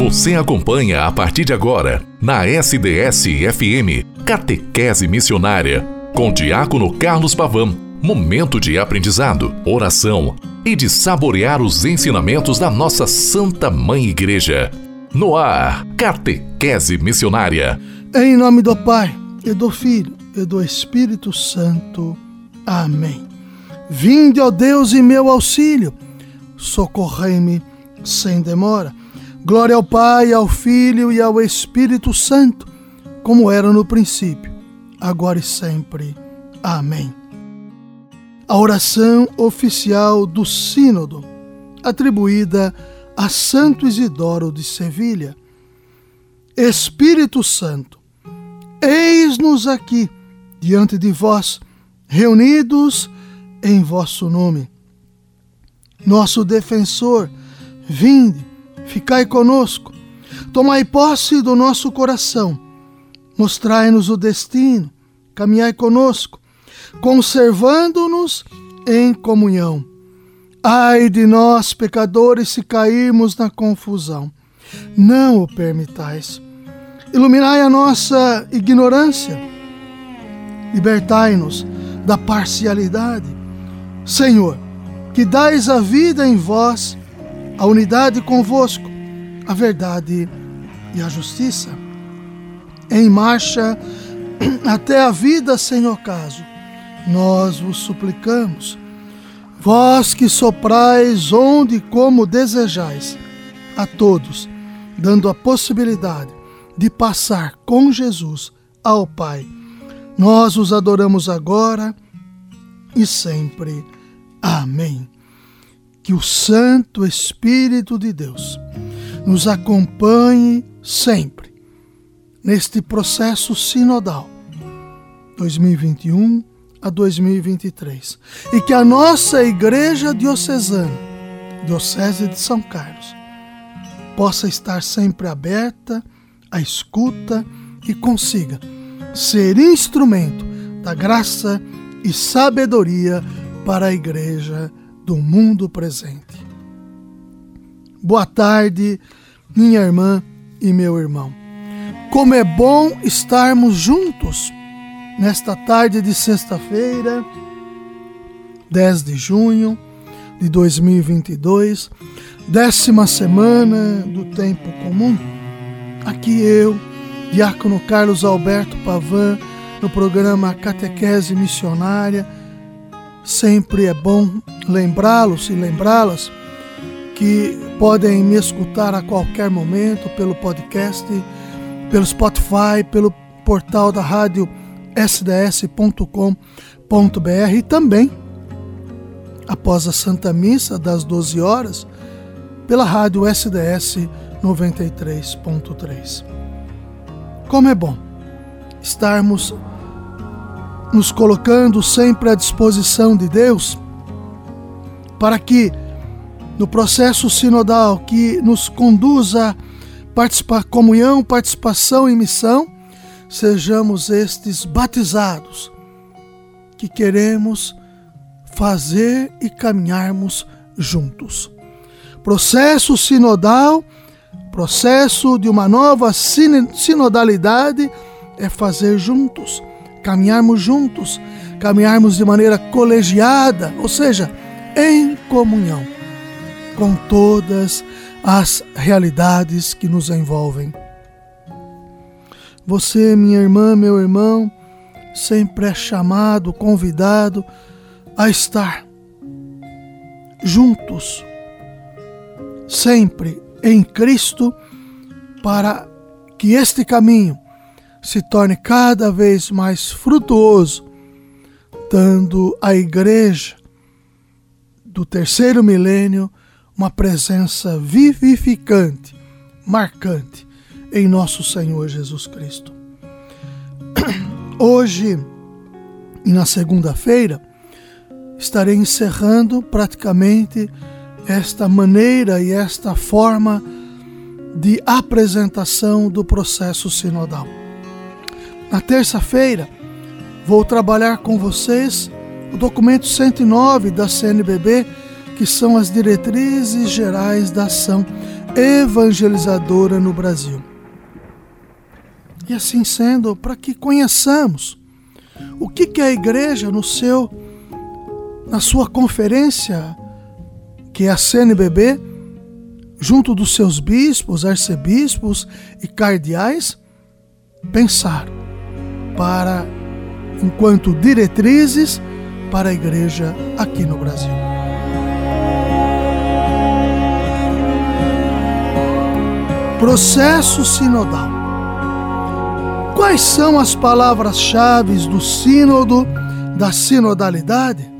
Você acompanha a partir de agora, na SDS-FM, Catequese Missionária, com Diácono Carlos Pavão. Momento de aprendizado, oração e de saborear os ensinamentos da nossa Santa Mãe Igreja. No ar, Catequese Missionária. Em nome do Pai, e do Filho, e do Espírito Santo. Amém. Vinde, ó Deus, em meu auxílio, socorrei-me sem demora. Glória ao Pai, ao Filho e ao Espírito Santo, como era no princípio, agora e sempre. Amém. A oração oficial do Sínodo, atribuída a Santo Isidoro de Sevilha. Espírito Santo, eis-nos aqui, diante de vós, reunidos em vosso nome. Nosso defensor, vinde ficai conosco, tomai posse do nosso coração, mostrai-nos o destino, caminhai conosco, conservando-nos em comunhão. Ai de nós, pecadores, se cairmos na confusão. Não o permitais. Iluminai a nossa ignorância. Libertai-nos da parcialidade. Senhor, que dais a vida em vós a unidade convosco, a verdade e a justiça. Em marcha até a vida sem ocaso, nós vos suplicamos. Vós que soprais onde e como desejais, a todos, dando a possibilidade de passar com Jesus ao Pai. Nós os adoramos agora e sempre. Amém que o Santo Espírito de Deus nos acompanhe sempre neste processo sinodal 2021 a 2023 e que a nossa Igreja Diocesana, Diocese de São Carlos, possa estar sempre aberta à escuta e consiga ser instrumento da graça e sabedoria para a Igreja do mundo presente. Boa tarde, minha irmã e meu irmão. Como é bom estarmos juntos nesta tarde de sexta-feira, 10 de junho de 2022, décima semana do tempo comum. Aqui eu, Diácono Carlos Alberto Pavan, no programa Catequese Missionária Sempre é bom lembrá-los e lembrá-las que podem me escutar a qualquer momento pelo podcast, pelo Spotify, pelo portal da rádio sds.com.br e também após a Santa Missa das 12 horas pela rádio SDS 93.3. Como é bom estarmos nos colocando sempre à disposição de Deus, para que no processo sinodal que nos conduza a comunhão, participação e missão, sejamos estes batizados que queremos fazer e caminharmos juntos. Processo sinodal, processo de uma nova sinodalidade é fazer juntos caminharmos juntos, caminharmos de maneira colegiada, ou seja, em comunhão com todas as realidades que nos envolvem. Você, minha irmã, meu irmão, sempre é chamado, convidado a estar juntos, sempre em Cristo, para que este caminho se torne cada vez mais frutuoso, dando à Igreja do terceiro milênio uma presença vivificante, marcante em nosso Senhor Jesus Cristo. Hoje e na segunda-feira estarei encerrando praticamente esta maneira e esta forma de apresentação do processo sinodal. Na terça-feira, vou trabalhar com vocês o documento 109 da CNBB, que são as diretrizes gerais da ação evangelizadora no Brasil. E assim sendo, para que conheçamos o que, que a igreja no seu na sua conferência, que é a CNBB, junto dos seus bispos, arcebispos e cardeais, pensar para enquanto diretrizes para a igreja aqui no Brasil. Processo sinodal. Quais são as palavras-chave do sínodo, da sinodalidade?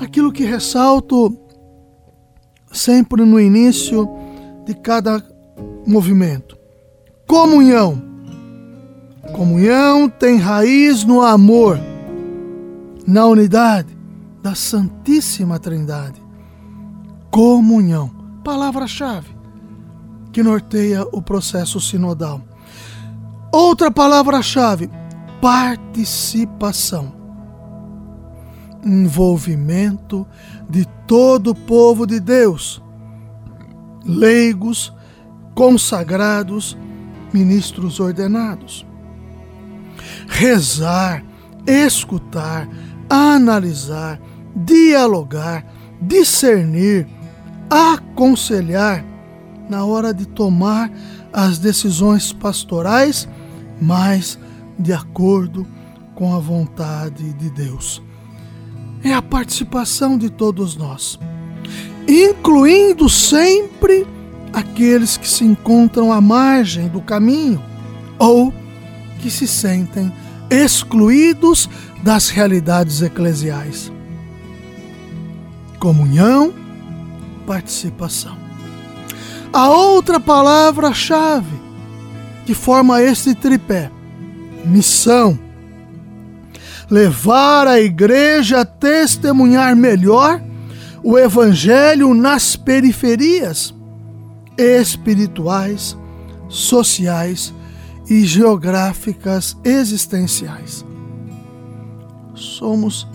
Aquilo que ressalto sempre no início de cada movimento. Comunhão. Comunhão tem raiz no amor, na unidade da Santíssima Trindade. Comunhão, palavra-chave que norteia o processo sinodal. Outra palavra-chave: participação. Envolvimento de todo o povo de Deus, leigos, consagrados, ministros ordenados. Rezar, escutar, analisar, dialogar, discernir, aconselhar na hora de tomar as decisões pastorais, mas de acordo com a vontade de Deus. É a participação de todos nós, incluindo sempre aqueles que se encontram à margem do caminho ou que se sentem excluídos das realidades eclesiais. Comunhão, participação. A outra palavra-chave que forma este tripé: missão. Levar a igreja a testemunhar melhor o evangelho nas periferias espirituais, sociais e geográficas existenciais. Somos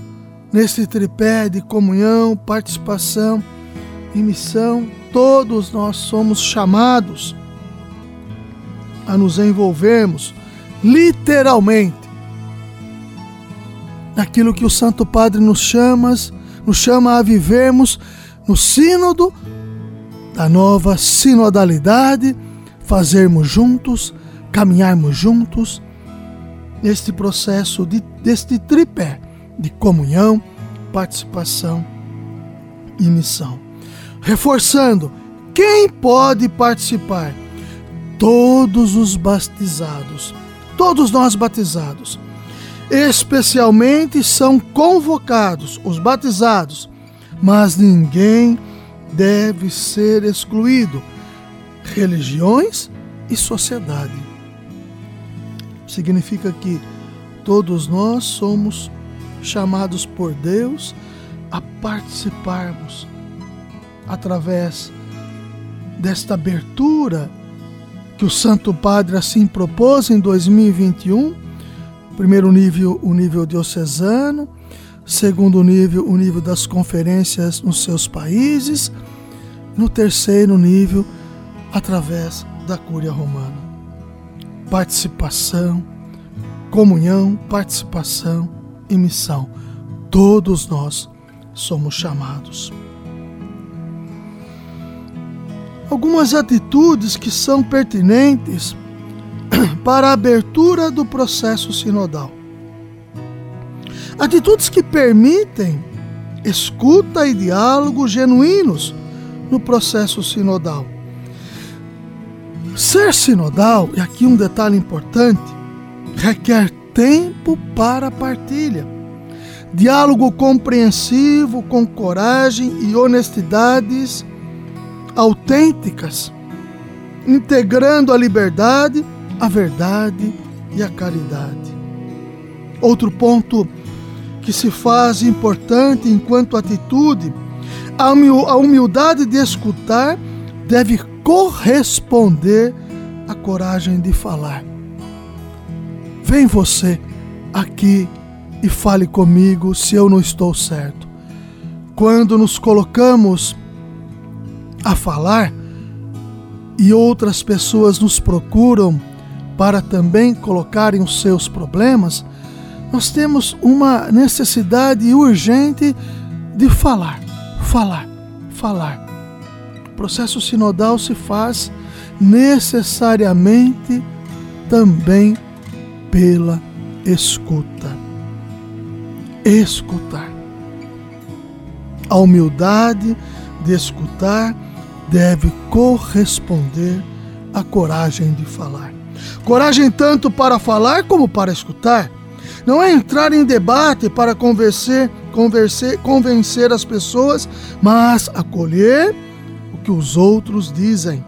nesse tripé de comunhão, participação e missão, todos nós somos chamados a nos envolvermos literalmente naquilo que o Santo Padre nos chama, nos chama a vivermos no sínodo da nova sinodalidade, fazermos juntos caminharmos juntos neste processo de, deste tripé de comunhão, participação e missão. Reforçando, quem pode participar? Todos os batizados, todos nós batizados. Especialmente são convocados os batizados, mas ninguém deve ser excluído. Religiões e sociedade significa que todos nós somos chamados por Deus a participarmos através desta abertura que o Santo Padre assim propôs em 2021. Primeiro nível, o nível diocesano, segundo nível, o nível das conferências nos seus países, no terceiro nível, através da Cúria Romana participação, comunhão, participação e missão. Todos nós somos chamados. Algumas atitudes que são pertinentes para a abertura do processo sinodal. Atitudes que permitem escuta e diálogo genuínos no processo sinodal. Ser sinodal, e aqui um detalhe importante, requer tempo para partilha, diálogo compreensivo com coragem e honestidades autênticas, integrando a liberdade, a verdade e a caridade. Outro ponto que se faz importante enquanto atitude, a humildade de escutar deve corresponder à coragem de falar. Vem você aqui e fale comigo se eu não estou certo. Quando nos colocamos a falar, e outras pessoas nos procuram para também colocarem os seus problemas, nós temos uma necessidade urgente de falar, falar, falar. O processo sinodal se faz necessariamente também pela escuta. Escutar. A humildade de escutar deve corresponder à coragem de falar. Coragem tanto para falar como para escutar. Não é entrar em debate para convencer, convencer, convencer as pessoas, mas acolher que os outros dizem.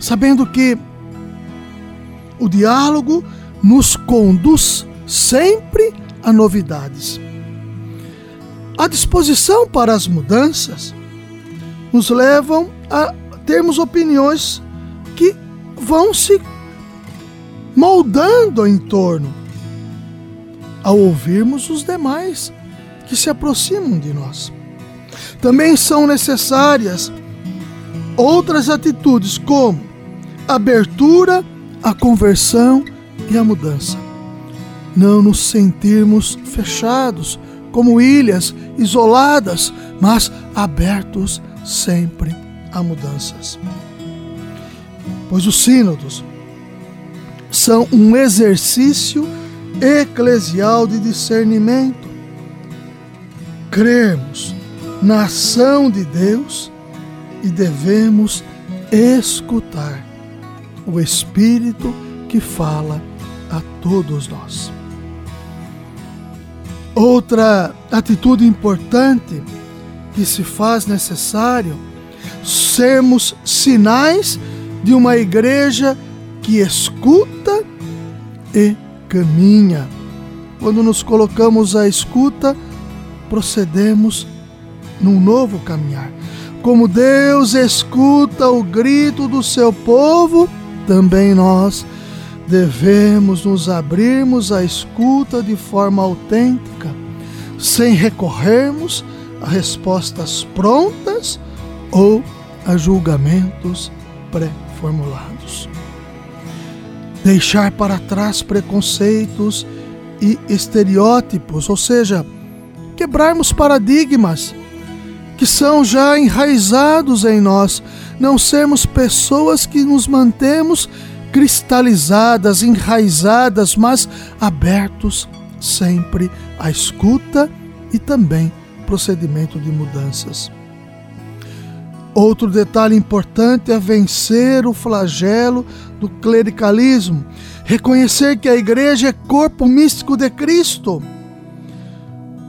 Sabendo que o diálogo nos conduz sempre a novidades. A disposição para as mudanças nos levam a termos opiniões que vão se moldando em torno ao ouvirmos os demais que se aproximam de nós. Também são necessárias outras atitudes como abertura à conversão e à mudança. Não nos sentirmos fechados como ilhas isoladas, mas abertos sempre a mudanças. Pois os sínodos são um exercício eclesial de discernimento. Cremos na ação de Deus e devemos escutar o Espírito que fala a todos nós. Outra atitude importante que se faz necessário sermos sinais de uma igreja que escuta e caminha. Quando nos colocamos à escuta, procedemos num novo caminhar. Como Deus escuta o grito do seu povo, também nós devemos nos abrirmos à escuta de forma autêntica, sem recorrermos a respostas prontas ou a julgamentos pré-formulados. Deixar para trás preconceitos e estereótipos, ou seja, quebrarmos paradigmas que são já enraizados em nós, não sermos pessoas que nos mantemos cristalizadas, enraizadas, mas abertos sempre à escuta e também procedimento de mudanças. Outro detalhe importante é vencer o flagelo do clericalismo, reconhecer que a igreja é corpo místico de Cristo,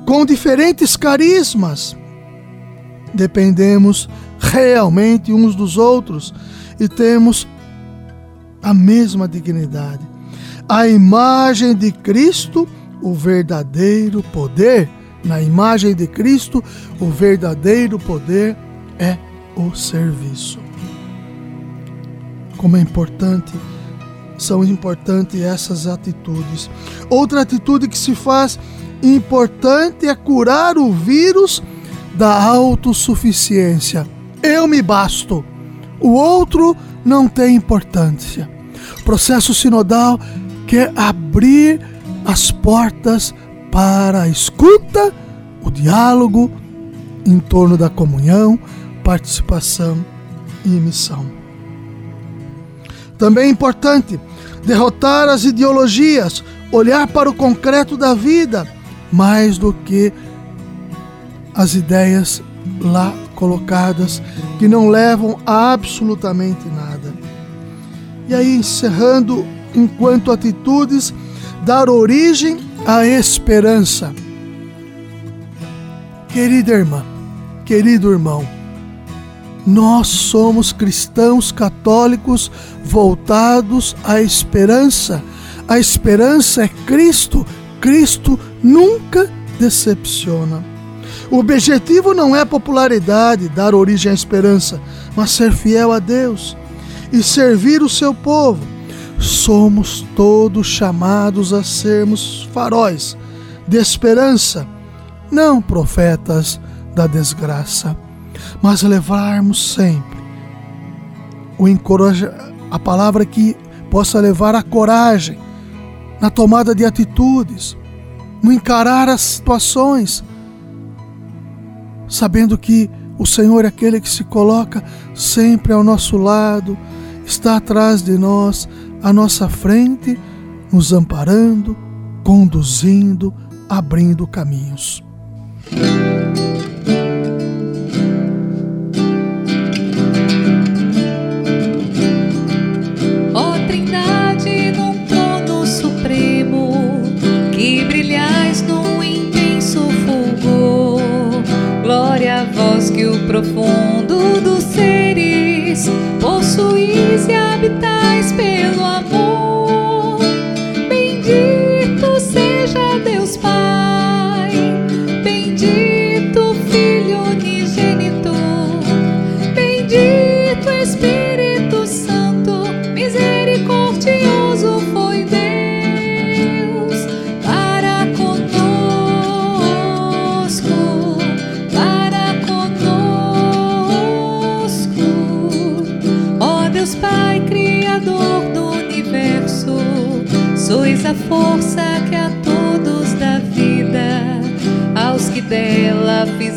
com diferentes carismas. Dependemos realmente uns dos outros e temos a mesma dignidade. A imagem de Cristo, o verdadeiro poder. Na imagem de Cristo, o verdadeiro poder é o serviço. Como é importante, são importantes essas atitudes. Outra atitude que se faz importante é curar o vírus da autossuficiência. Eu me basto, o outro não tem importância processo sinodal quer abrir as portas para a escuta, o diálogo em torno da comunhão, participação e missão. Também é importante derrotar as ideologias, olhar para o concreto da vida, mais do que as ideias lá colocadas que não levam a absolutamente nada. E aí, encerrando, enquanto atitudes, dar origem à esperança. Querida irmã, querido irmão, nós somos cristãos católicos voltados à esperança. A esperança é Cristo. Cristo nunca decepciona. O objetivo não é popularidade, dar origem à esperança, mas ser fiel a Deus e servir o seu povo. Somos todos chamados a sermos faróis de esperança, não profetas da desgraça, mas levarmos sempre o encoraja, a palavra que possa levar a coragem na tomada de atitudes, no encarar as situações, sabendo que o Senhor é aquele que se coloca sempre ao nosso lado, está atrás de nós, à nossa frente, nos amparando, conduzindo, abrindo caminhos.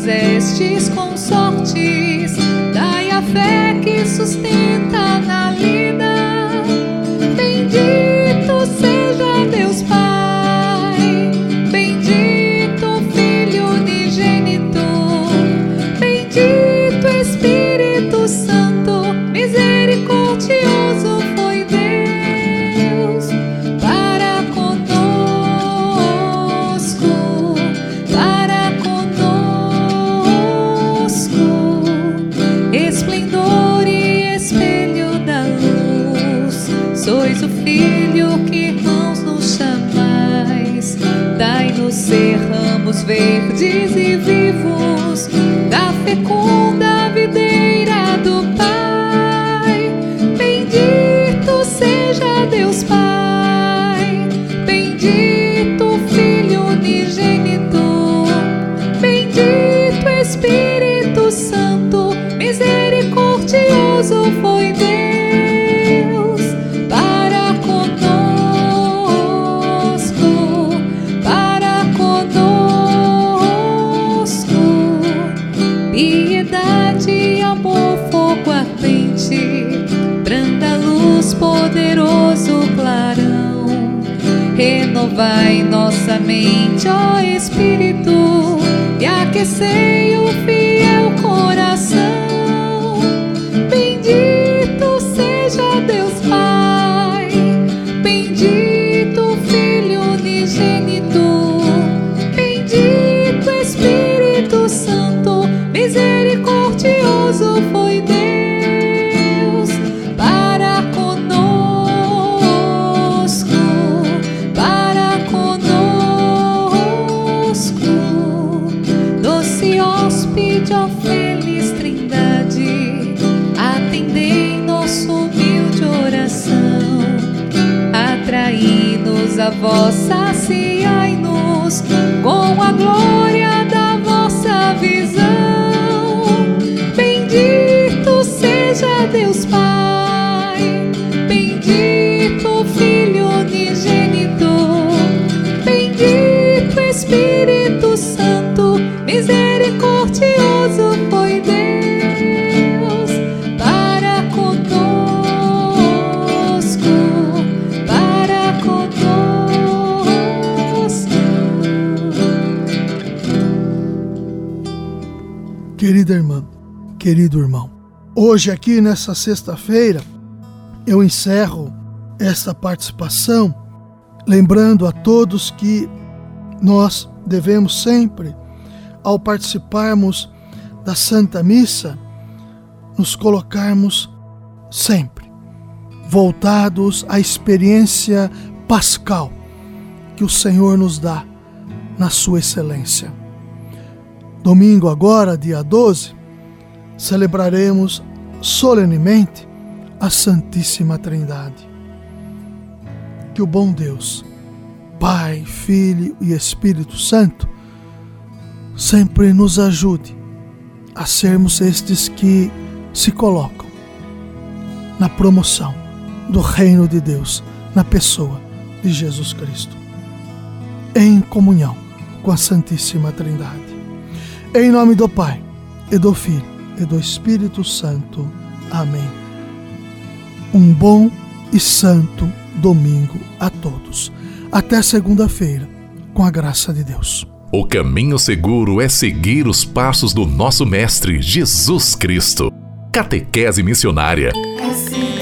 Fizestes consortes, Renovai nossa mente, ó Espírito, e aquecei o fiel coração. Atraí-nos hoje aqui nessa sexta-feira eu encerro esta participação lembrando a todos que nós devemos sempre, ao participarmos da Santa Missa, nos colocarmos sempre voltados à experiência pascal que o Senhor nos dá na sua excelência. Domingo agora, dia 12, celebraremos solenemente a Santíssima Trindade. Que o bom Deus, Pai, Filho e Espírito Santo, sempre nos ajude a sermos estes que se colocam na promoção do reino de Deus na pessoa de Jesus Cristo. Em comunhão com a Santíssima Trindade. Em nome do Pai, e do Filho, e do Espírito Santo. Amém. Um bom e santo domingo a todos. Até segunda-feira, com a graça de Deus. O caminho seguro é seguir os passos do nosso Mestre Jesus Cristo. Catequese Missionária. Assim